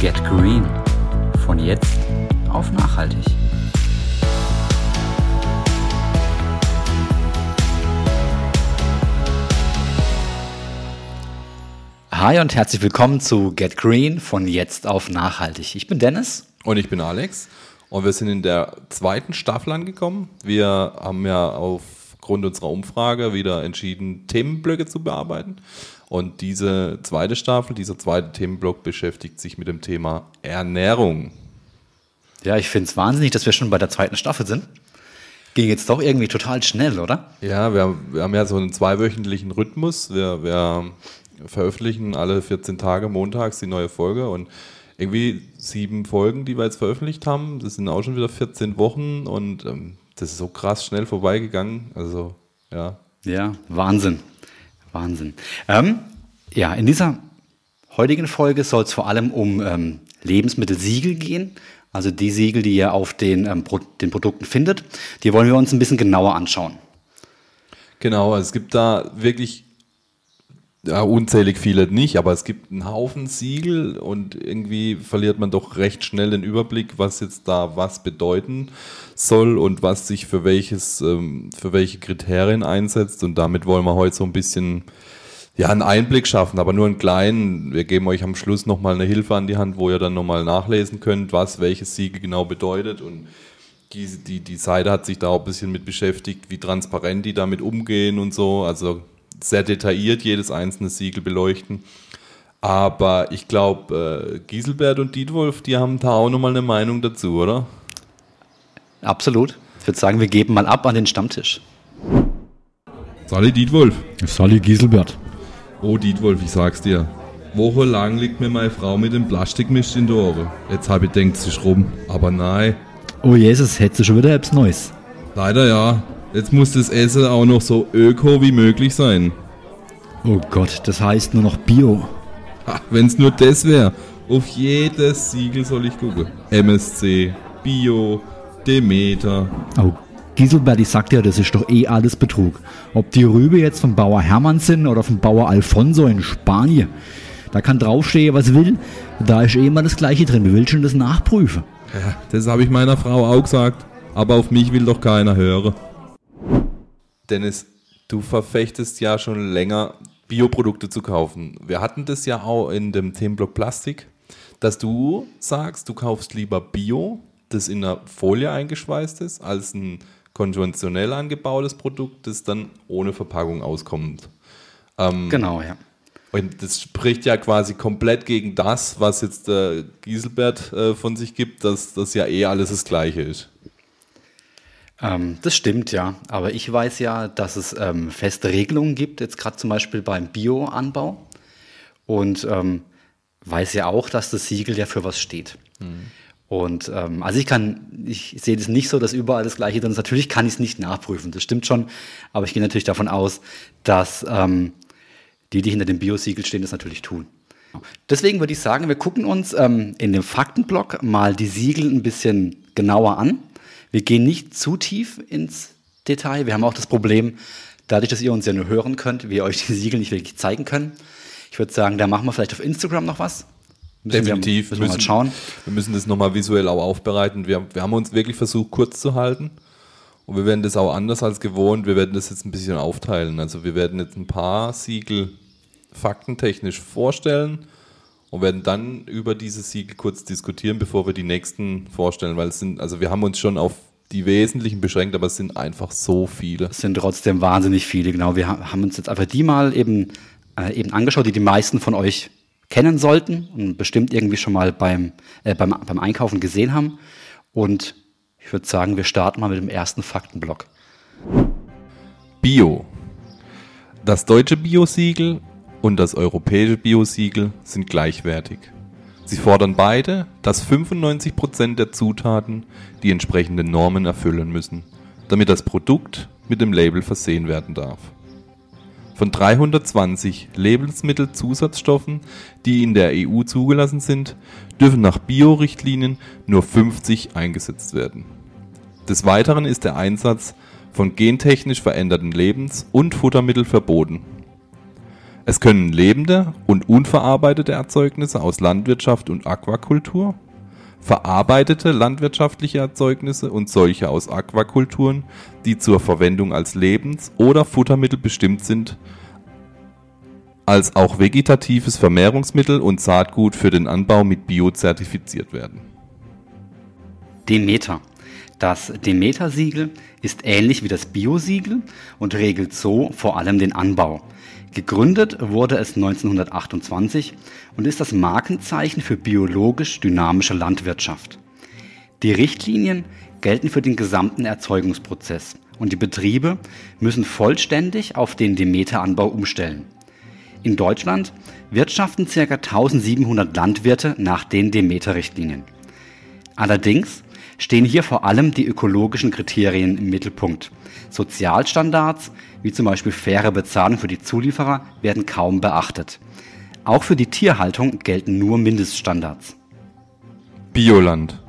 Get Green. Von jetzt auf nachhaltig. Hi und herzlich willkommen zu Get Green von jetzt auf nachhaltig. Ich bin Dennis. Und ich bin Alex. Und wir sind in der zweiten Staffel angekommen. Wir haben ja aufgrund unserer Umfrage wieder entschieden, Themenblöcke zu bearbeiten. Und diese zweite Staffel, dieser zweite Themenblock beschäftigt sich mit dem Thema Ernährung. Ja, ich finde es wahnsinnig, dass wir schon bei der zweiten Staffel sind. Ging jetzt doch irgendwie total schnell, oder? Ja, wir, wir haben ja so einen zweiwöchentlichen Rhythmus. Wir, wir veröffentlichen alle 14 Tage montags die neue Folge und irgendwie sieben Folgen, die wir jetzt veröffentlicht haben. Das sind auch schon wieder 14 Wochen und ähm, das ist so krass schnell vorbeigegangen. Also, ja. Ja, Wahnsinn. Wahnsinn. Ähm, ja, in dieser heutigen Folge soll es vor allem um ähm, Lebensmittelsiegel gehen. Also die Siegel, die ihr auf den, ähm, Pro den Produkten findet. Die wollen wir uns ein bisschen genauer anschauen. Genau, es gibt da wirklich ja, unzählig viele nicht, aber es gibt einen Haufen Siegel und irgendwie verliert man doch recht schnell den Überblick, was jetzt da was bedeuten soll und was sich für welches, ähm, für welche Kriterien einsetzt. Und damit wollen wir heute so ein bisschen ja, einen Einblick schaffen, aber nur einen kleinen. Wir geben euch am Schluss nochmal eine Hilfe an die Hand, wo ihr dann nochmal nachlesen könnt, was welches Siegel genau bedeutet. Und die, die, die Seite hat sich da auch ein bisschen mit beschäftigt, wie transparent die damit umgehen und so. Also sehr detailliert jedes einzelne Siegel beleuchten. Aber ich glaube, äh, Giselbert und Dietwolf, die haben da auch nochmal eine Meinung dazu, oder? Absolut. Ich würde sagen, wir geben mal ab an den Stammtisch. Sally Dietwolf. Sally Giselbert. Oh, Dietwolf, ich sag's dir. Wochenlang liegt mir meine Frau mit dem Plastikmist in der Ohren. Jetzt habe ich denkt sich rum. Aber nein. Oh Jesus, hättest du schon wieder etwas Neues? Leider ja. Jetzt muss das Essen auch noch so öko wie möglich sein. Oh Gott, das heißt nur noch Bio. Wenn es nur das wäre. Auf jedes Siegel soll ich gucken. MSC, Bio, Demeter. Oh, Giselbert, ich sag dir, das ist doch eh alles Betrug. Ob die Rübe jetzt vom Bauer Hermann sind oder vom Bauer Alfonso in Spanien. Da kann draufstehen, was will. Da ist eh immer das Gleiche drin. Wie willst du denn das nachprüfen? Ja, das habe ich meiner Frau auch gesagt. Aber auf mich will doch keiner hören. Dennis, du verfechtest ja schon länger, Bioprodukte zu kaufen. Wir hatten das ja auch in dem Themenblock Plastik, dass du sagst, du kaufst lieber Bio, das in einer Folie eingeschweißt ist, als ein konventionell angebautes Produkt, das dann ohne Verpackung auskommt. Ähm, genau, ja. Und das spricht ja quasi komplett gegen das, was jetzt äh, Giselbert äh, von sich gibt, dass das ja eh alles das Gleiche ist. Ähm, das stimmt, ja. Aber ich weiß ja, dass es ähm, feste Regelungen gibt, jetzt gerade zum Beispiel beim Bioanbau. Und ähm, weiß ja auch, dass das Siegel ja für was steht. Mhm. Und ähm, also ich kann, ich sehe das nicht so, dass überall das Gleiche drin ist. Natürlich kann ich es nicht nachprüfen, das stimmt schon. Aber ich gehe natürlich davon aus, dass ähm, die, die hinter dem Biosiegel stehen, das natürlich tun. Deswegen würde ich sagen, wir gucken uns ähm, in dem Faktenblock mal die Siegel ein bisschen genauer an. Wir gehen nicht zu tief ins Detail. Wir haben auch das Problem, dadurch, dass ihr uns ja nur hören könnt, wir euch die Siegel nicht wirklich zeigen können. Ich würde sagen, da machen wir vielleicht auf Instagram noch was. Müssen Definitiv. Wir, müssen, wir mal schauen. Wir müssen das nochmal visuell auch aufbereiten. Wir, wir haben uns wirklich versucht, kurz zu halten. Und wir werden das auch anders als gewohnt. Wir werden das jetzt ein bisschen aufteilen. Also wir werden jetzt ein paar Siegel faktentechnisch vorstellen und werden dann über diese Siegel kurz diskutieren, bevor wir die nächsten vorstellen, weil es sind, also wir haben uns schon auf die wesentlichen beschränkt, aber es sind einfach so viele. Es sind trotzdem wahnsinnig viele, genau. Wir haben uns jetzt einfach die mal eben, äh, eben angeschaut, die die meisten von euch kennen sollten und bestimmt irgendwie schon mal beim, äh, beim, beim Einkaufen gesehen haben. Und ich würde sagen, wir starten mal mit dem ersten Faktenblock. Bio. Das deutsche Bio-Siegel und das europäische Biosiegel sind gleichwertig. Sie fordern beide, dass 95% der Zutaten die entsprechenden Normen erfüllen müssen, damit das Produkt mit dem Label versehen werden darf. Von 320 Lebensmittelzusatzstoffen, die in der EU zugelassen sind, dürfen nach Bio-Richtlinien nur 50 eingesetzt werden. Des Weiteren ist der Einsatz von gentechnisch veränderten Lebens- und Futtermitteln verboten Es können lebende und unverarbeitete Erzeugnisse aus Landwirtschaft und Aquakultur, verarbeitete landwirtschaftliche Erzeugnisse und solche aus Aquakulturen, die zur Verwendung als Lebens- oder Futtermittel bestimmt sind, als auch vegetatives Vermehrungsmittel und Saatgut für den Anbau mit Bio zertifiziert werden. Demeter. Das Demeter-Siegel ist ähnlich wie das Bio-Siegel und regelt so vor allem den Anbau. Gegründet wurde es 1928 und ist das Markenzeichen für biologisch dynamische Landwirtschaft. Die Richtlinien gelten für den gesamten Erzeugungsprozess und die Betriebe müssen vollständig auf den Demeteranbau umstellen. In Deutschland wirtschaften ca. 1700 Landwirte nach den Demeter-Richtlinien. Allerdings stehen hier vor allem die ökologischen Kriterien im Mittelpunkt. Sozialstandards, wie zum Beispiel faire Bezahlung für die Zulieferer, werden kaum beachtet. Auch für die Tierhaltung gelten nur Mindeststandards. Bioland.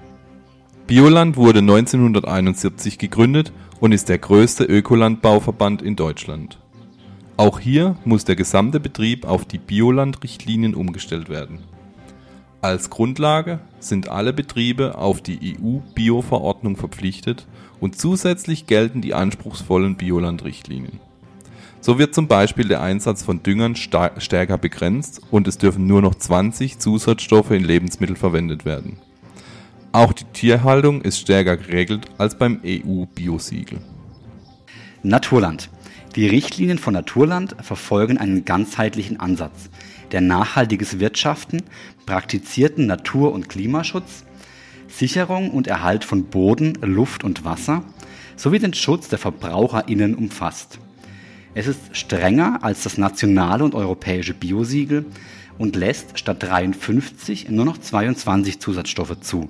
Bioland wurde 1971 gegründet und ist der größte Ökolandbauverband in Deutschland. Auch hier muss der gesamte Betrieb auf die Bioland-Richtlinien umgestellt werden. Als Grundlage sind alle Betriebe auf die EU-Bio-Verordnung verpflichtet und zusätzlich gelten die anspruchsvollen Bioland-Richtlinien. So wird zum Beispiel der Einsatz von Düngern stärker begrenzt und es dürfen nur noch 20 Zusatzstoffe in Lebensmitteln verwendet werden. Auch die Tierhaltung ist stärker geregelt als beim EU-Biosiegel. Naturland. Die Richtlinien von Naturland verfolgen einen ganzheitlichen Ansatz, der nachhaltiges Wirtschaften, praktizierten Natur- und Klimaschutz, Sicherung und Erhalt von Boden, Luft und Wasser sowie den Schutz der VerbraucherInnen umfasst. Es ist strenger als das nationale und europäische Biosiegel und lässt statt 53 nur noch 22 Zusatzstoffe zu,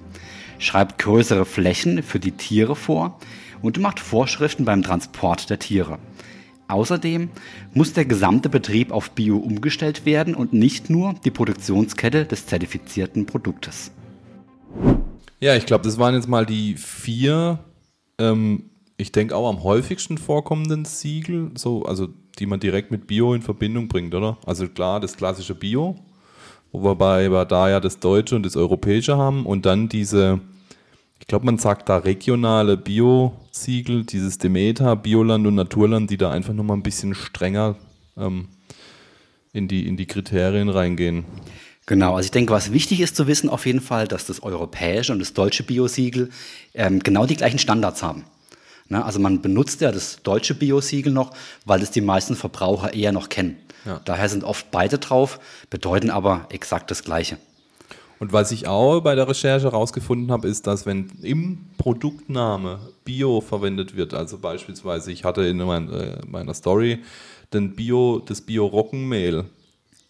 schreibt größere Flächen für die Tiere vor und macht Vorschriften beim Transport der Tiere. Außerdem muss der gesamte Betrieb auf Bio umgestellt werden und nicht nur die Produktionskette des zertifizierten Produktes. Ja, ich glaube, das waren jetzt mal die vier, ähm, ich denke auch am häufigsten vorkommenden Siegel, so, also die man direkt mit Bio in Verbindung bringt, oder? Also klar, das klassische Bio, wobei wir da ja das Deutsche und das Europäische haben und dann diese, ich glaube, man sagt da regionale Bio-Siegel, dieses Demeter, Bioland und Naturland, die da einfach nochmal ein bisschen strenger ähm, in, die, in die Kriterien reingehen. Genau, also ich denke, was wichtig ist zu wissen auf jeden Fall, dass das europäische und das deutsche Biosiegel ähm, genau die gleichen Standards haben. Ne? Also man benutzt ja das deutsche Biosiegel noch, weil es die meisten Verbraucher eher noch kennen. Ja. Daher sind oft beide drauf, bedeuten aber exakt das Gleiche. Und was ich auch bei der Recherche herausgefunden habe, ist, dass wenn im Produktname Bio verwendet wird, also beispielsweise ich hatte in meiner, meiner Story den Bio, das Bio-Roggenmehl,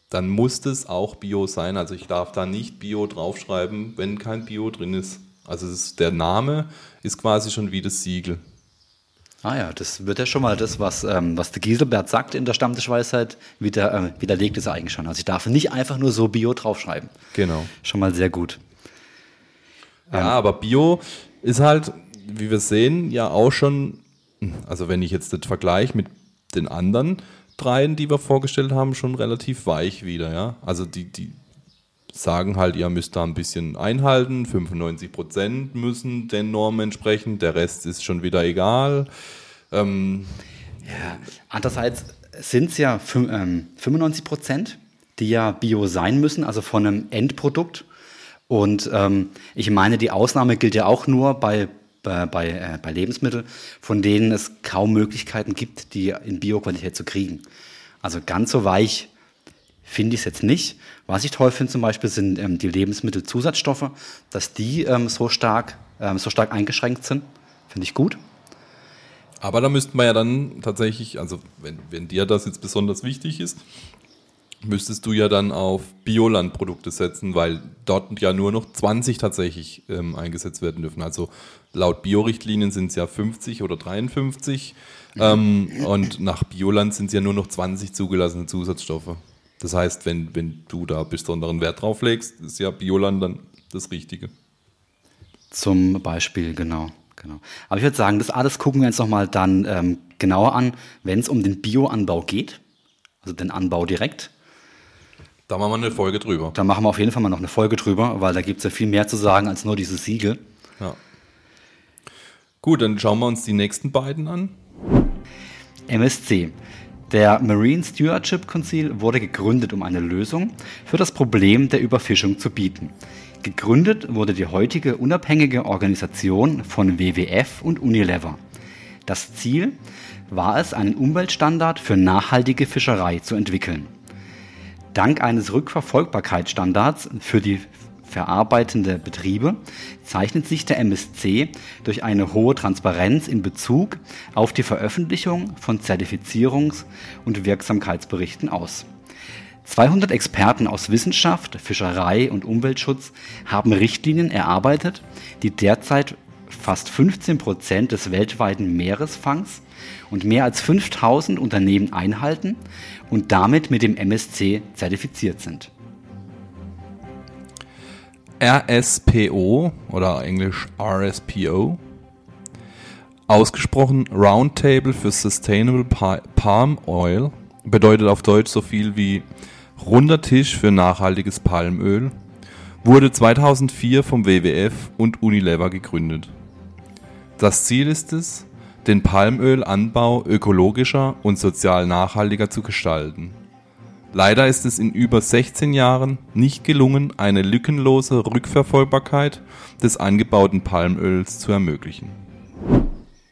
dann muss es auch Bio sein. Also ich darf da nicht Bio draufschreiben, wenn kein Bio drin ist. Also ist, der Name ist quasi schon wie das Siegel. Ah ja, das wird ja schon mal das, was, ähm, was der Gieselbert sagt in der Stammtischweisheit, wieder, äh, widerlegt es eigentlich schon. Also ich darf nicht einfach nur so Bio draufschreiben. Genau. Schon mal sehr gut. Ja, ähm, aber Bio ist halt, wie wir sehen, ja auch schon, also wenn ich jetzt das vergleiche mit den anderen, dreien, die wir vorgestellt haben, schon relativ weich wieder. Ja? Also die, die sagen halt, ihr müsst da ein bisschen einhalten, 95 Prozent müssen den Normen entsprechen, der Rest ist schon wieder egal. Ähm, ja, andererseits sind es ja 95 ähm, Prozent, die ja bio sein müssen, also von einem Endprodukt. Und ähm, ich meine, die Ausnahme gilt ja auch nur bei, bei, äh, bei Lebensmitteln, von denen es kaum Möglichkeiten gibt, die in Bioqualität zu kriegen. Also ganz so weich finde ich es jetzt nicht. Was ich toll finde zum Beispiel sind ähm, die Lebensmittelzusatzstoffe, dass die ähm, so, stark, ähm, so stark eingeschränkt sind. Finde ich gut. Aber da müssten wir ja dann tatsächlich, also wenn, wenn dir das jetzt besonders wichtig ist, müsstest du ja dann auf Biolandprodukte setzen, weil dort ja nur noch 20 tatsächlich ähm, eingesetzt werden dürfen. Also laut Biorichtlinien sind es ja 50 oder 53 ähm, und nach Bioland sind es ja nur noch 20 zugelassene Zusatzstoffe. Das heißt, wenn, wenn du da besonderen Wert drauf legst, ist ja Bioland dann das Richtige. Zum Beispiel, genau. genau. Aber ich würde sagen, das alles gucken wir uns nochmal dann ähm, genauer an, wenn es um den Bioanbau geht. also den Anbau direkt. Da machen wir eine Folge drüber. Da machen wir auf jeden Fall mal noch eine Folge drüber, weil da gibt es ja viel mehr zu sagen als nur dieses Siegel. Ja. Gut, dann schauen wir uns die nächsten beiden an. MSC. Der Marine Stewardship Council wurde gegründet, um eine Lösung für das Problem der Überfischung zu bieten. Gegründet wurde die heutige unabhängige Organisation von WWF und Unilever. Das Ziel war es, einen Umweltstandard für nachhaltige Fischerei zu entwickeln. Dank eines Rückverfolgbarkeitsstandards für die verarbeitende Betriebe zeichnet sich der MSC durch eine hohe Transparenz in Bezug auf die Veröffentlichung von Zertifizierungs- und Wirksamkeitsberichten aus. 200 Experten aus Wissenschaft, Fischerei und Umweltschutz haben Richtlinien erarbeitet, die derzeit fast 15 Prozent des weltweiten Meeresfangs und mehr als 5000 Unternehmen einhalten und damit mit dem MSC zertifiziert sind. RSPO oder englisch RSPO, ausgesprochen Roundtable für Sustainable Palm Oil, bedeutet auf Deutsch so viel wie Runder Tisch für nachhaltiges Palmöl, wurde 2004 vom WWF und Unilever gegründet. Das Ziel ist es, den Palmölanbau ökologischer und sozial nachhaltiger zu gestalten. Leider ist es in über 16 Jahren nicht gelungen, eine lückenlose Rückverfolgbarkeit des angebauten Palmöls zu ermöglichen.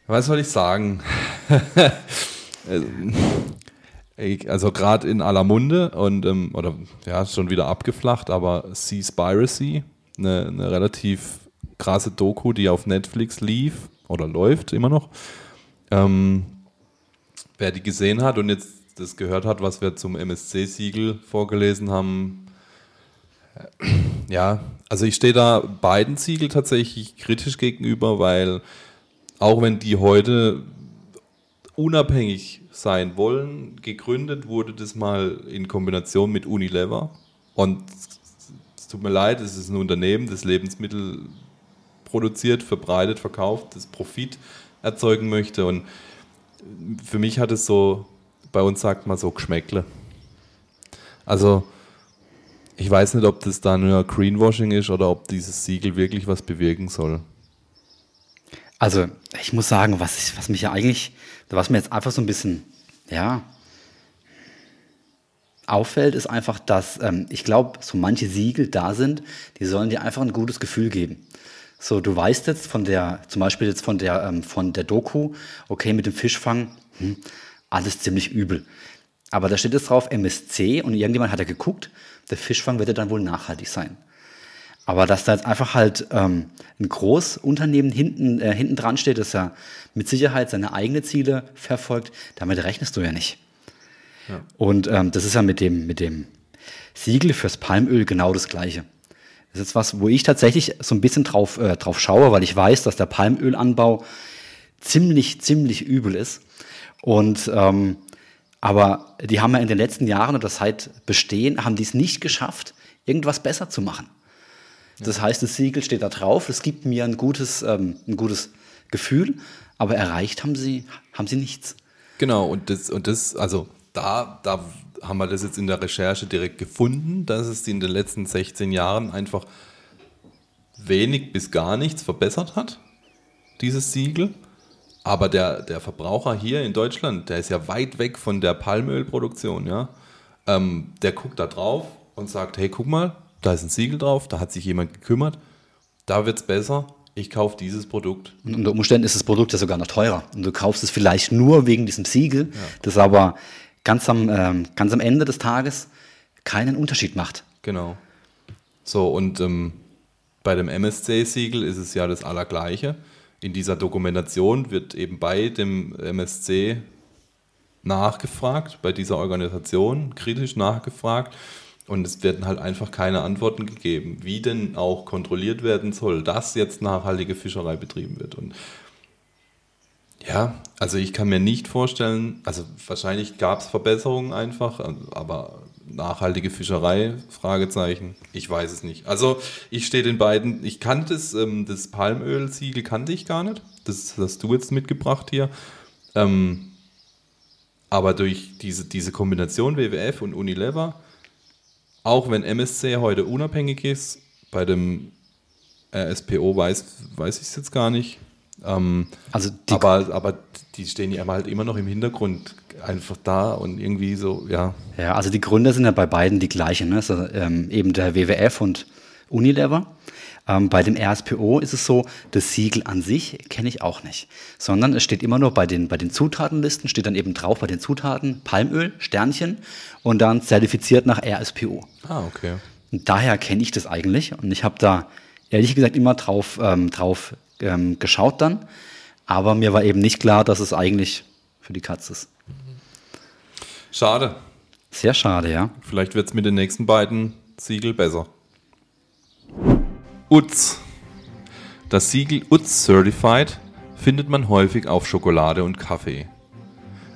Was soll ich sagen? also gerade in aller Munde und ähm, oder ja, schon wieder abgeflacht, aber Seaspiracy, eine, eine relativ krasse Doku, die auf Netflix lief oder läuft immer noch. Ähm, wer die gesehen hat und jetzt das gehört hat, was wir zum MSC-Siegel vorgelesen haben, äh, ja, also ich stehe da beiden Siegel tatsächlich kritisch gegenüber, weil auch wenn die heute unabhängig sein wollen, gegründet wurde das mal in Kombination mit Unilever. Und es tut mir leid, es ist ein Unternehmen, das Lebensmittel produziert, verbreitet, verkauft, das Profit erzeugen möchte. Und für mich hat es so bei uns sagt man so Geschmäckle. Also ich weiß nicht, ob das da nur Greenwashing ist oder ob dieses Siegel wirklich was bewirken soll. Also ich muss sagen, was, ich, was mich ja eigentlich, was mir jetzt einfach so ein bisschen, ja, auffällt, ist einfach, dass ähm, ich glaube, so manche Siegel da sind, die sollen dir einfach ein gutes Gefühl geben. So, du weißt jetzt von der, zum Beispiel jetzt von der, ähm, von der Doku, okay, mit dem Fischfang, hm, alles ziemlich übel. Aber da steht jetzt drauf MSC und irgendjemand hat ja geguckt, der Fischfang wird ja dann wohl nachhaltig sein. Aber dass da jetzt einfach halt ähm, ein Großunternehmen hinten, äh, hinten dran steht, das ja mit Sicherheit seine eigenen Ziele verfolgt, damit rechnest du ja nicht. Ja. Und ähm, das ist ja mit dem, mit dem Siegel fürs Palmöl genau das Gleiche. Das ist was, wo ich tatsächlich so ein bisschen drauf, äh, drauf schaue, weil ich weiß, dass der Palmölanbau ziemlich, ziemlich übel ist. Und ähm, aber die haben ja in den letzten Jahren oder seit Bestehen, haben die es nicht geschafft, irgendwas besser zu machen. Das heißt, das Siegel steht da drauf, es gibt mir ein gutes, ähm, ein gutes Gefühl, aber erreicht haben sie, haben sie nichts. Genau, und das, und das, also da, da haben wir das jetzt in der Recherche direkt gefunden, dass es in den letzten 16 Jahren einfach wenig bis gar nichts verbessert hat, dieses Siegel. Aber der, der Verbraucher hier in Deutschland, der ist ja weit weg von der Palmölproduktion, ja. Ähm, der guckt da drauf und sagt, hey, guck mal, da ist ein Siegel drauf, da hat sich jemand gekümmert, da wird es besser, ich kaufe dieses Produkt. Und unter Umständen ist das Produkt ja sogar noch teurer. Und du kaufst es vielleicht nur wegen diesem Siegel, ja. das aber ganz am, ähm, ganz am Ende des Tages keinen Unterschied macht. Genau. So, und ähm, bei dem MSC-Siegel ist es ja das Allergleiche in dieser Dokumentation wird eben bei dem MSC nachgefragt, bei dieser Organisation kritisch nachgefragt und es werden halt einfach keine Antworten gegeben, wie denn auch kontrolliert werden soll, dass jetzt nachhaltige Fischerei betrieben wird. Und ja, also ich kann mir nicht vorstellen, also wahrscheinlich gab es Verbesserungen einfach, aber nachhaltige Fischerei? Fragezeichen. Ich weiß es nicht. Also ich stehe den beiden. Ich kannte das, ähm, das Palmölsiegel kannte ich gar nicht. Das hast du jetzt mitgebracht hier. Ähm, Aber durch diese, diese Kombination WWF und Unilever, auch wenn MSC heute unabhängig ist, bei dem RSPO weiß, weiß ich es jetzt gar nicht. Ähm, Also die, aber, aber die stehen ja halt immer noch im Hintergrund einfach da und irgendwie so, ja. ja, also die Gründer sind ja bei beiden die gleichen, ne? also, ähm, eben der WWF und Unilever. Ähm, bei dem RSPO ist es so, das Siegel an sich kenne ich auch nicht, sondern es steht immer nur bei den, bei den Zutatenlisten, steht dann eben drauf bei den Zutaten Palmöl, Sternchen und dann zertifiziert nach RSPO. Ah, okay. Und daher kenne ich das eigentlich und ich habe da ehrlich gesagt immer drauf, ähm, drauf ähm, geschaut dann, aber mir war eben nicht klar, dass es eigentlich für die Katze ist. Schade. Sehr schade, ja. Vielleicht wird es mit den nächsten beiden Siegel besser. UTZ. Das Siegel UTZ Certified findet man häufig auf Schokolade und Kaffee.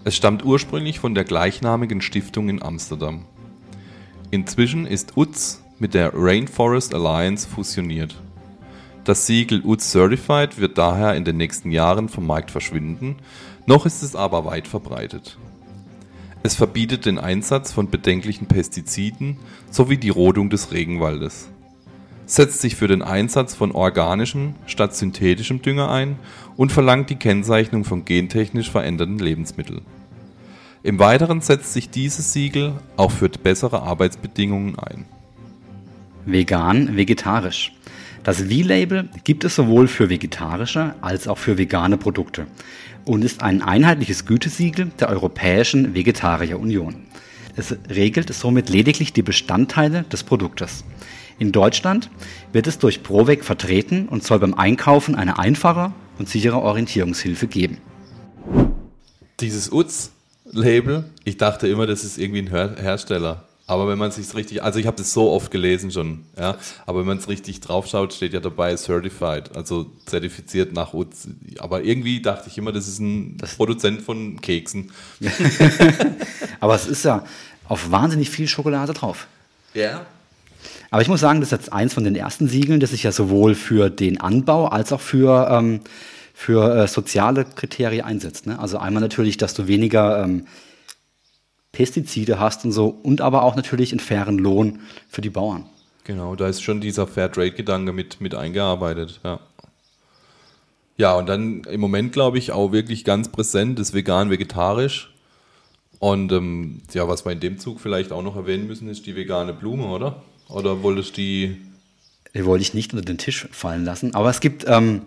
Es stammt ursprünglich von der gleichnamigen Stiftung in Amsterdam. Inzwischen ist UTZ mit der Rainforest Alliance fusioniert. Das Siegel UTZ Certified wird daher in den nächsten Jahren vom Markt verschwinden, noch ist es aber weit verbreitet. Es verbietet den Einsatz von bedenklichen Pestiziden sowie die Rodung des Regenwaldes, setzt sich für den Einsatz von organischem statt synthetischem Dünger ein und verlangt die Kennzeichnung von gentechnisch veränderten Lebensmitteln. Im Weiteren setzt sich dieses Siegel auch für bessere Arbeitsbedingungen ein. Vegan, vegetarisch. Das V-Label gibt es sowohl für vegetarische als auch für vegane Produkte und ist ein einheitliches Gütesiegel der Europäischen Vegetarierunion. Es regelt somit lediglich die Bestandteile des Produktes. In Deutschland wird es durch Provec vertreten und soll beim Einkaufen eine einfache und sichere Orientierungshilfe geben. Dieses UTZ-Label, ich dachte immer, das ist irgendwie ein Her Hersteller. Aber wenn man sich richtig, also ich habe das so oft gelesen schon, ja, aber wenn man es richtig draufschaut, steht ja dabei Certified, also zertifiziert nach UTZ. Aber irgendwie dachte ich immer, das ist ein Das- Produzent von Keksen. Aber es ist ja auf wahnsinnig viel Schokolade drauf. Ja. Aber ich muss sagen, das ist jetzt eins von den ersten Siegeln, das sich ja sowohl für den Anbau als auch für, ähm, für äh, soziale Kriterien einsetzt. Ne? Also einmal natürlich, dass du weniger ähm, Pestizide hast und so und aber auch natürlich einen fairen Lohn für die Bauern. Genau, da ist schon dieser Fairtrade-Gedanke mit, mit eingearbeitet, ja. Ja, und dann im Moment, glaube ich, auch wirklich ganz präsent ist vegan-vegetarisch. Und ähm, ja, was wir in dem Zug vielleicht auch noch erwähnen müssen, ist die vegane Blume, oder? Oder wolltest du die. Die wollte ich nicht unter den Tisch fallen lassen. Aber es gibt ähm,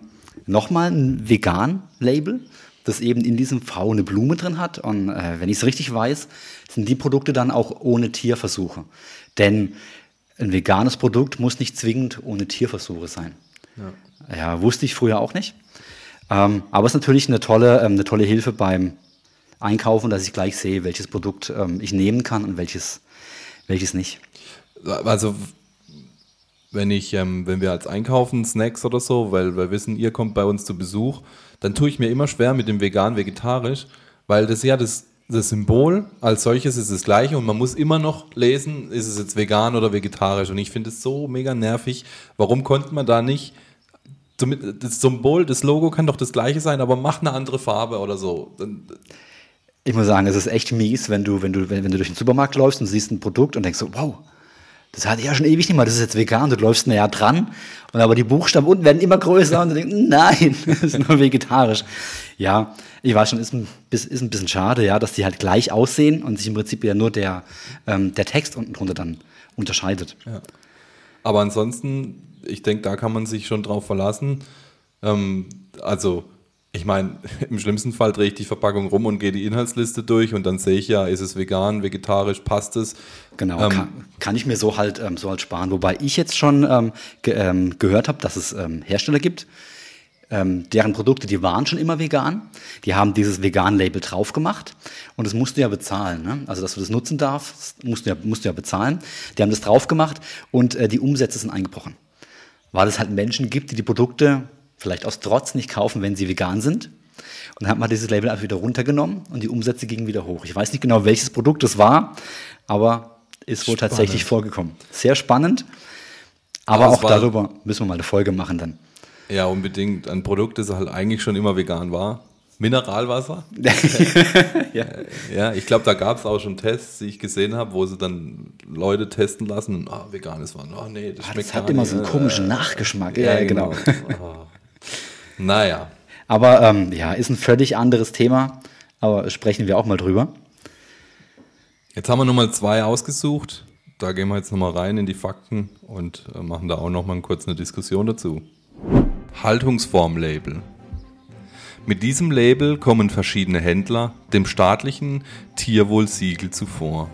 nochmal ein Vegan-Label, das eben in diesem V eine Blume drin hat. Und äh, wenn ich es richtig weiß, sind die Produkte dann auch ohne Tierversuche. Denn ein veganes Produkt muss nicht zwingend ohne Tierversuche sein. Ja, wusste ich früher auch nicht. Ähm, aber es ist natürlich eine tolle, ähm, eine tolle Hilfe beim Einkaufen, dass ich gleich sehe, welches Produkt ähm, ich nehmen kann und welches, welches nicht. Also, wenn ich, ähm, wenn wir als einkaufen, Snacks oder so, weil wir wissen, ihr kommt bei uns zu Besuch, dann tue ich mir immer schwer mit dem vegan-vegetarisch, weil das ja das, das Symbol als solches ist das gleiche und man muss immer noch lesen, ist es jetzt vegan oder vegetarisch. Und ich finde es so mega nervig. Warum konnte man da nicht das Symbol, das Logo kann doch das gleiche sein, aber mach eine andere Farbe oder so. Ich muss sagen, es ist echt mies, wenn du, wenn du, wenn, wenn du durch den Supermarkt läufst und siehst ein Produkt und denkst so, wow, das hatte ich ja schon ewig nicht mehr, das ist jetzt vegan, du läufst näher dran und aber die Buchstaben unten werden immer größer und du denkst, nein, das ist nur vegetarisch. Ja, ich weiß schon, ist ein, ist ein bisschen schade, ja, dass die halt gleich aussehen und sich im Prinzip ja nur der, ähm, der Text unten drunter dann unterscheidet. Aber ansonsten, ich denke, da kann man sich schon drauf verlassen. Ähm, also, ich meine, im schlimmsten Fall drehe ich die Verpackung rum und gehe die Inhaltsliste durch und dann sehe ich ja, ist es vegan, vegetarisch, passt es. Genau, Ähm, kann, kann ich mir so halt, ähm, so halt sparen. Wobei ich jetzt schon ähm, ge ähm, gehört habe, dass es ähm, Hersteller gibt, ähm, deren Produkte, die waren schon immer vegan. Die haben dieses Vegan-Label drauf gemacht und das musst du ja bezahlen. Ne? Also, dass du das nutzen darfst, musst du ja, musst du ja bezahlen. Die haben das drauf gemacht und äh, die Umsätze sind eingebrochen. Weil es halt Menschen gibt, die die Produkte vielleicht aus Trotz nicht kaufen, wenn sie vegan sind. Und dann hat man dieses Label einfach wieder runtergenommen und die Umsätze gingen wieder hoch. Ich weiß nicht genau, welches Produkt es war, aber ist wohl tatsächlich vorgekommen. Sehr spannend. Aber Aber auch war- darüber müssen wir mal eine Folge machen dann. Ja, unbedingt. Ein Produkt, das halt eigentlich schon immer vegan war. Mineralwasser? ja. ja, ich glaube, da gab es auch schon Tests, die ich gesehen habe, wo sie dann Leute testen lassen und ah, veganes Wasser. Oh nee, das Ah, schmeckt das hat immer nicht. so einen komischen Nachgeschmack. Ja, genau. Oh. Naja. Aber ähm, ja, ist ein völlig anderes Thema. Aber sprechen wir auch mal drüber. Jetzt haben wir Nummer zwei ausgesucht. Da gehen wir jetzt nochmal rein in die Fakten und äh, machen da auch nochmal kurz eine Diskussion dazu. Haltungsform-Label. Mit diesem Label kommen verschiedene Händler dem staatlichen Tierwohlsiegel zuvor.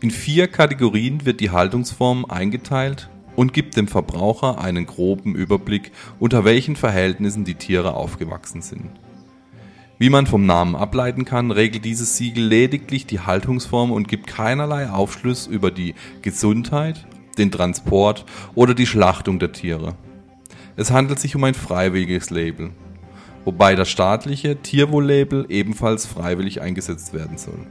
In vier Kategorien wird die Haltungsform eingeteilt und gibt dem Verbraucher einen groben Überblick, unter welchen Verhältnissen die Tiere aufgewachsen sind. Wie man vom Namen ableiten kann, regelt dieses Siegel lediglich die Haltungsform und gibt keinerlei Aufschluss über die Gesundheit, den Transport oder die Schlachtung der Tiere. Es handelt sich um ein freiwilliges Label, wobei das staatliche Tierwohl-Label ebenfalls freiwillig eingesetzt werden soll.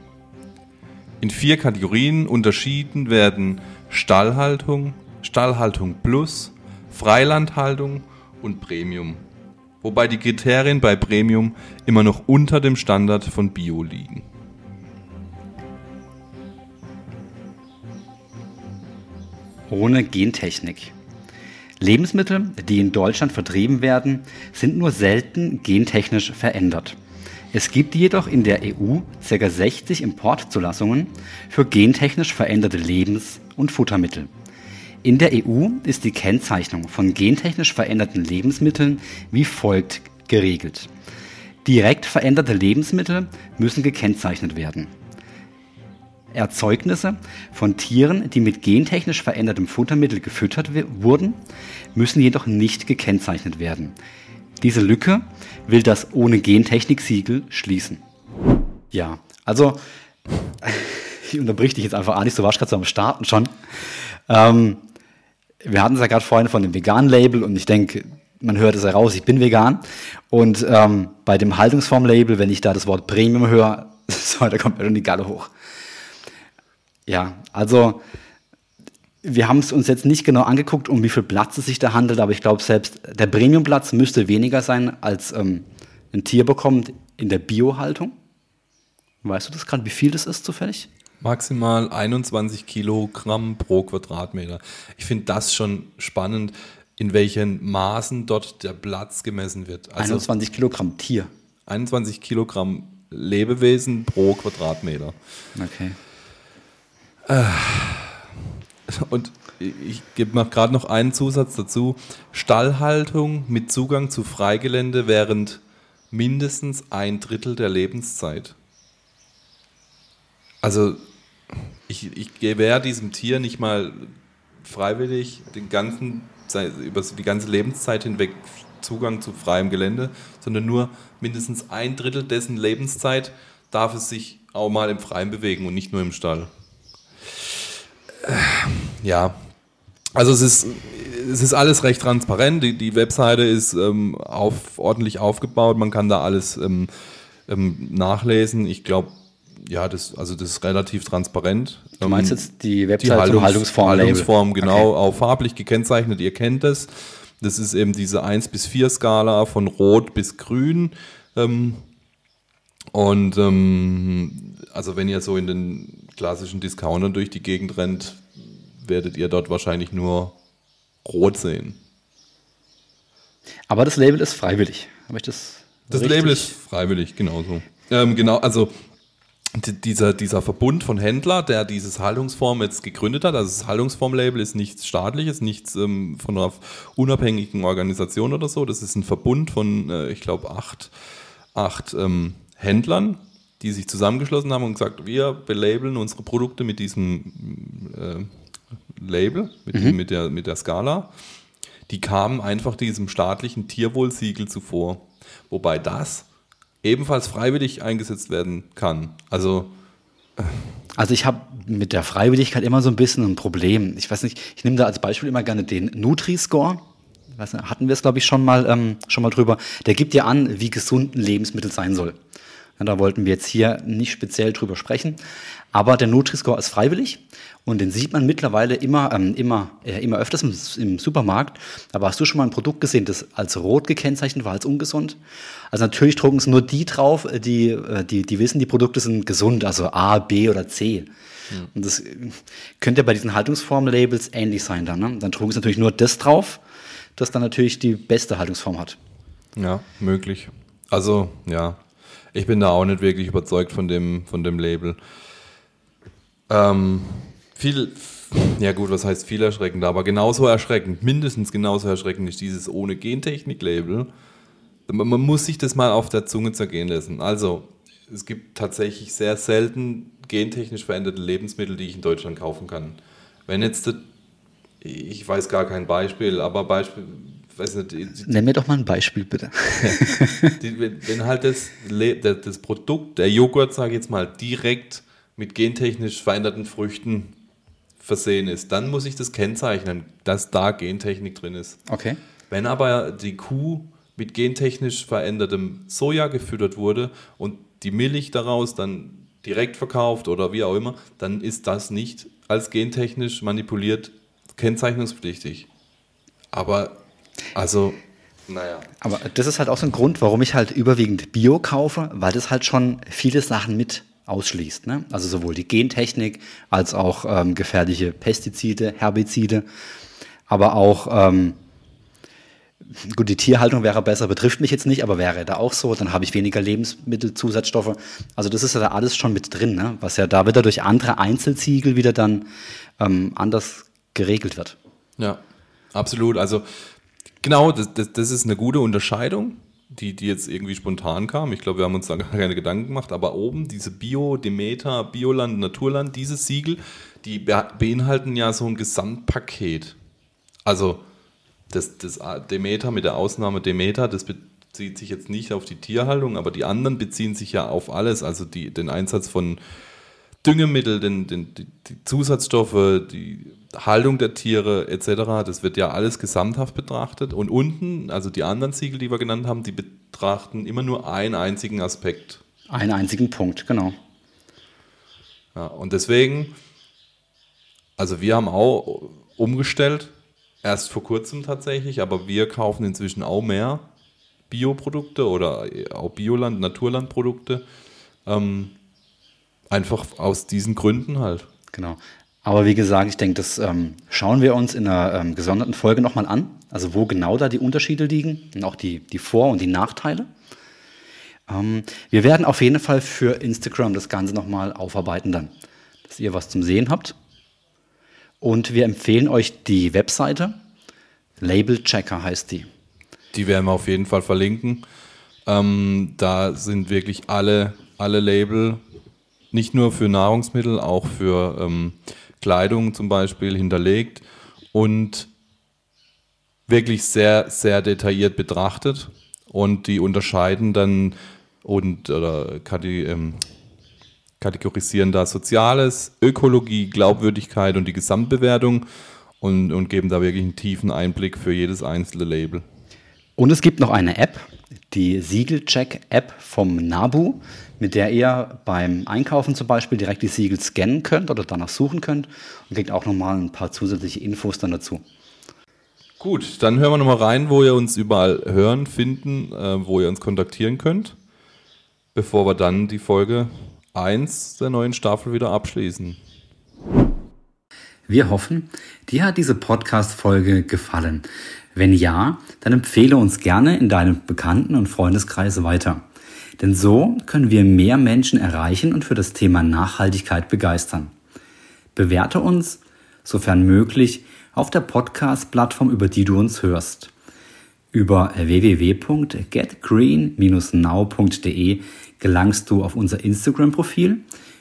In vier Kategorien unterschieden werden Stallhaltung, Stallhaltung Plus, Freilandhaltung und Premium wobei die Kriterien bei Premium immer noch unter dem Standard von Bio liegen. Ohne Gentechnik. Lebensmittel, die in Deutschland vertrieben werden, sind nur selten gentechnisch verändert. Es gibt jedoch in der EU ca. 60 Importzulassungen für gentechnisch veränderte Lebens- und Futtermittel. In der EU ist die Kennzeichnung von gentechnisch veränderten Lebensmitteln wie folgt geregelt. Direkt veränderte Lebensmittel müssen gekennzeichnet werden. Erzeugnisse von Tieren, die mit gentechnisch verändertem Futtermittel gefüttert wurden, müssen jedoch nicht gekennzeichnet werden. Diese Lücke will das ohne Gentechnik-Siegel schließen. Ja, also ich unterbrich dich jetzt einfach, Anis, du warst gerade so am Starten schon. Ähm, wir hatten es ja gerade vorhin von dem veganen Label und ich denke, man hört es heraus, ich bin vegan. Und ähm, bei dem Haltungsform-Label, wenn ich da das Wort Premium höre, so, da kommt mir schon die Galle hoch. Ja, also wir haben es uns jetzt nicht genau angeguckt, um wie viel Platz es sich da handelt, aber ich glaube selbst der Premiumplatz müsste weniger sein, als ähm, ein Tier bekommt in der Biohaltung. Weißt du das gerade, wie viel das ist zufällig? Maximal 21 Kilogramm pro Quadratmeter. Ich finde das schon spannend, in welchen Maßen dort der Platz gemessen wird. Also 21 Kilogramm Tier. 21 Kilogramm Lebewesen pro Quadratmeter. Okay. Und ich gebe mal gerade noch einen Zusatz dazu. Stallhaltung mit Zugang zu Freigelände während mindestens ein Drittel der Lebenszeit. Also ich, ich gewähre diesem Tier nicht mal freiwillig den ganzen, über die ganze Lebenszeit hinweg Zugang zu freiem Gelände, sondern nur mindestens ein Drittel dessen Lebenszeit darf es sich auch mal im Freien bewegen und nicht nur im Stall. Ja, also es ist, es ist alles recht transparent. Die, die Webseite ist ähm, auf, ordentlich aufgebaut. Man kann da alles ähm, ähm, nachlesen. Ich glaube, ja, das, also das ist relativ transparent. Du meinst Ähm, jetzt die die Website zum Haltungs Haltungsform-Label? Haltungsform, genau, Okay. auch farblich gekennzeichnet. Ihr kennt das. Das ist eben diese 1 bis 4 Skala von Rot bis Grün. Ähm, und ähm, also wenn ihr so in den klassischen Discountern durch die Gegend rennt, werdet ihr dort wahrscheinlich nur Rot sehen. Aber das Label ist freiwillig. Habe ich das Das richtig? Label ist freiwillig, genauso. Ähm, genau, also dieser, dieser Verbund von Händler, der dieses Haltungsform jetzt gegründet hat, also das Haltungsform-Label ist nichts staatliches, nichts ähm, von einer unabhängigen Organisation oder so. Das ist ein Verbund von, äh, ich glaube, acht, acht ähm, Händlern, die sich zusammengeschlossen haben und gesagt, wir belabeln unsere Produkte mit diesem äh, Label, mit, dem- mit, der, mit der Skala. Die kamen einfach diesem staatlichen Tierwohlsiegel zuvor. Wobei das ebenfalls freiwillig eingesetzt werden kann. Also Also ich habe mit der Freiwilligkeit immer so ein bisschen ein Problem. Ich weiß nicht, ich nehme da als Beispiel immer gerne den Nutri-Score. Nicht, hatten wir es, glaube ich, schon mal, ähm, schon mal drüber. Der gibt ja an, wie gesund ein Lebensmittel sein soll. Ja, da wollten wir jetzt hier nicht speziell drüber sprechen. Aber der Nutri-Score ist freiwillig Und den sieht man mittlerweile immer, ähm, immer, äh, immer öfters im, im, Supermarkt. Aber hast du schon mal ein Produkt gesehen, das als rot gekennzeichnet war, als ungesund? Also natürlich drucken es nur die drauf, äh, die, äh, die, die wissen, die Produkte sind gesund, also A, B oder C. Mhm. Und das könnte ja bei diesen Haltungsform-Labels ähnlich sein dann. Ne? Dann drucken sie natürlich nur das drauf, das dann natürlich die beste Haltungsform hat. Ja, möglich. Also, ja, ich bin da auch nicht wirklich überzeugt von dem, von dem Label. Ähm, viel, ja gut, was heißt viel erschreckend, aber genauso erschreckend, mindestens genauso erschreckend ist dieses ohne Gentechnik-Label. Man, muss sich das mal auf der Zunge zergehen lassen. Also, es gibt tatsächlich sehr selten gentechnisch veränderte Lebensmittel, die ich in Deutschland kaufen kann. Wenn jetzt, ich weiß gar kein Beispiel, aber Beispiel, weiß nicht. Nenn mir doch mal ein Beispiel, bitte. die, wenn halt das, das Produkt, der Joghurt, sage ich jetzt mal, direkt mit gentechnisch veränderten Früchten versehen ist, dann muss ich das kennzeichnen, dass da Gentechnik drin ist. Okay. Wenn aber die Kuh mit gentechnisch verändertem Soja gefüttert wurde und die Milch daraus dann direkt verkauft oder wie auch immer, dann ist das nicht als gentechnisch manipuliert kennzeichnungspflichtig. Aber also, naja. Aber das ist halt auch so ein Grund, warum ich halt überwiegend Bio kaufe, weil das halt schon viele Sachen mit ausschließt. Ne? Also sowohl die Gentechnik als auch ähm, gefährliche Pestizide, Herbizide, aber auch ähm, gut, die Tierhaltung wäre besser, betrifft mich jetzt nicht, aber wäre da auch so, dann habe ich weniger Lebensmittelzusatzstoffe. Also das ist ja da alles schon mit drin, ne? was ja da wieder durch andere Einzelziegel wieder dann ähm, anders geregelt wird. Ja, absolut. Also genau, das, das, das ist eine gute Unterscheidung, die, die jetzt irgendwie spontan kam. Ich glaube, wir haben uns da keine Gedanken gemacht, aber oben diese Bio, Demeter, Bioland, Naturland, diese Siegel, die beinhalten ja so ein Gesamtpaket. Also das, das Demeter mit der Ausnahme Demeter, das bezieht sich jetzt nicht auf die Tierhaltung, aber die anderen beziehen sich ja auf alles, also die, den Einsatz von Düngemittel, den, den, die, die Zusatzstoffe, die Haltung der Tiere etc., das wird ja alles gesamthaft betrachtet. Und unten, also die anderen Siegel, die wir genannt haben, die betrachten immer nur einen einzigen Aspekt. Einen einzigen Punkt, genau. Ja, und deswegen, also wir haben auch umgestellt erst vor kurzem tatsächlich, aber wir kaufen inzwischen auch mehr Bioprodukte oder auch Bioland, Naturlandprodukte. Ähm, einfach aus diesen Gründen halt. Genau. Aber wie gesagt, ich denke, das ähm, schauen wir uns in einer ähm, gesonderten Folge nochmal an. Also wo genau da die Unterschiede liegen und auch die, die Vor- und die Nachteile. Ähm, wir werden auf jeden Fall für Instagram das Ganze nochmal aufarbeiten dann, dass ihr was zum Sehen habt. Und wir empfehlen euch die Webseite. Label Checker heißt die. Die werden wir auf jeden Fall verlinken. Ähm, da sind wirklich alle, alle Label, nicht nur für Nahrungsmittel, auch für ähm, Kleidung zum Beispiel hinterlegt und wirklich sehr, sehr detailliert betrachtet. Und die unterscheiden dann und oder ähm, kategorisieren da Soziales, Ökologie, Glaubwürdigkeit und die Gesamtbewertung und, und geben da wirklich einen tiefen Einblick für jedes einzelne Label. Und es gibt noch eine App, die Siegelcheck-App vom NABU, mit der ihr beim Einkaufen zum Beispiel direkt die Siegel scannen könnt oder danach suchen könnt und kriegt auch nochmal ein paar zusätzliche Infos dann dazu. Gut, dann hören wir nochmal rein, wo ihr uns überall hören, finden, äh, wo ihr uns kontaktieren könnt, bevor wir dann die Folge 1 der neuen Staffel wieder abschließen. Wir hoffen, dir hat diese Podcast-Folge gefallen. Wenn ja, dann empfehle uns gerne in deinem Bekannten- und Freundeskreis weiter. Denn so können wir mehr Menschen erreichen und für das Thema Nachhaltigkeit begeistern. Bewerte uns, sofern möglich, auf der Podcast-Plattform, über die du uns hörst. Über www.getgreen-now.de gelangst du auf unser Instagram-Profil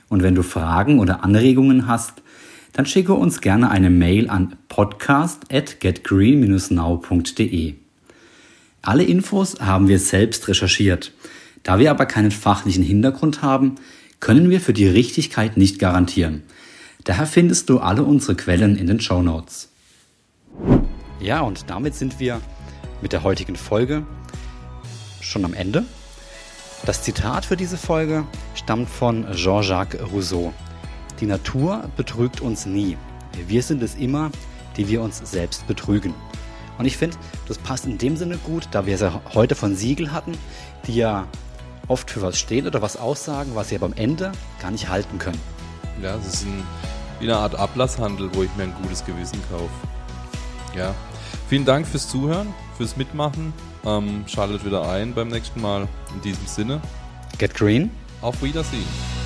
und wenn du Fragen oder Anregungen hast, dann schicke uns gerne eine Mail an podcast at getgreen-now.de. Alle Infos haben wir selbst recherchiert. Da wir aber keinen fachlichen Hintergrund haben, können wir für die Richtigkeit nicht garantieren. Daher findest du alle unsere Quellen in den Show Notes. Ja, und damit sind wir mit der heutigen Folge schon am Ende. Das Zitat für diese Folge stammt von Jean-Jacques Rousseau. die Natur betrügt uns nie. Wir sind es immer, die wir uns selbst betrügen. Und ich finde, das passt in dem Sinne gut, da wir es ja heute von Siegel hatten, die ja oft für was stehen oder was aussagen, was sie aber am Ende gar nicht halten können. Ja, es ist ein, wie eine Art Ablasshandel, wo ich mir ein gutes Gewissen kaufe. Ja. Vielen Dank fürs Zuhören, fürs Mitmachen. Ähm, schaltet wieder ein beim nächsten Mal. In diesem Sinne, Get green. auf Wiedersehen.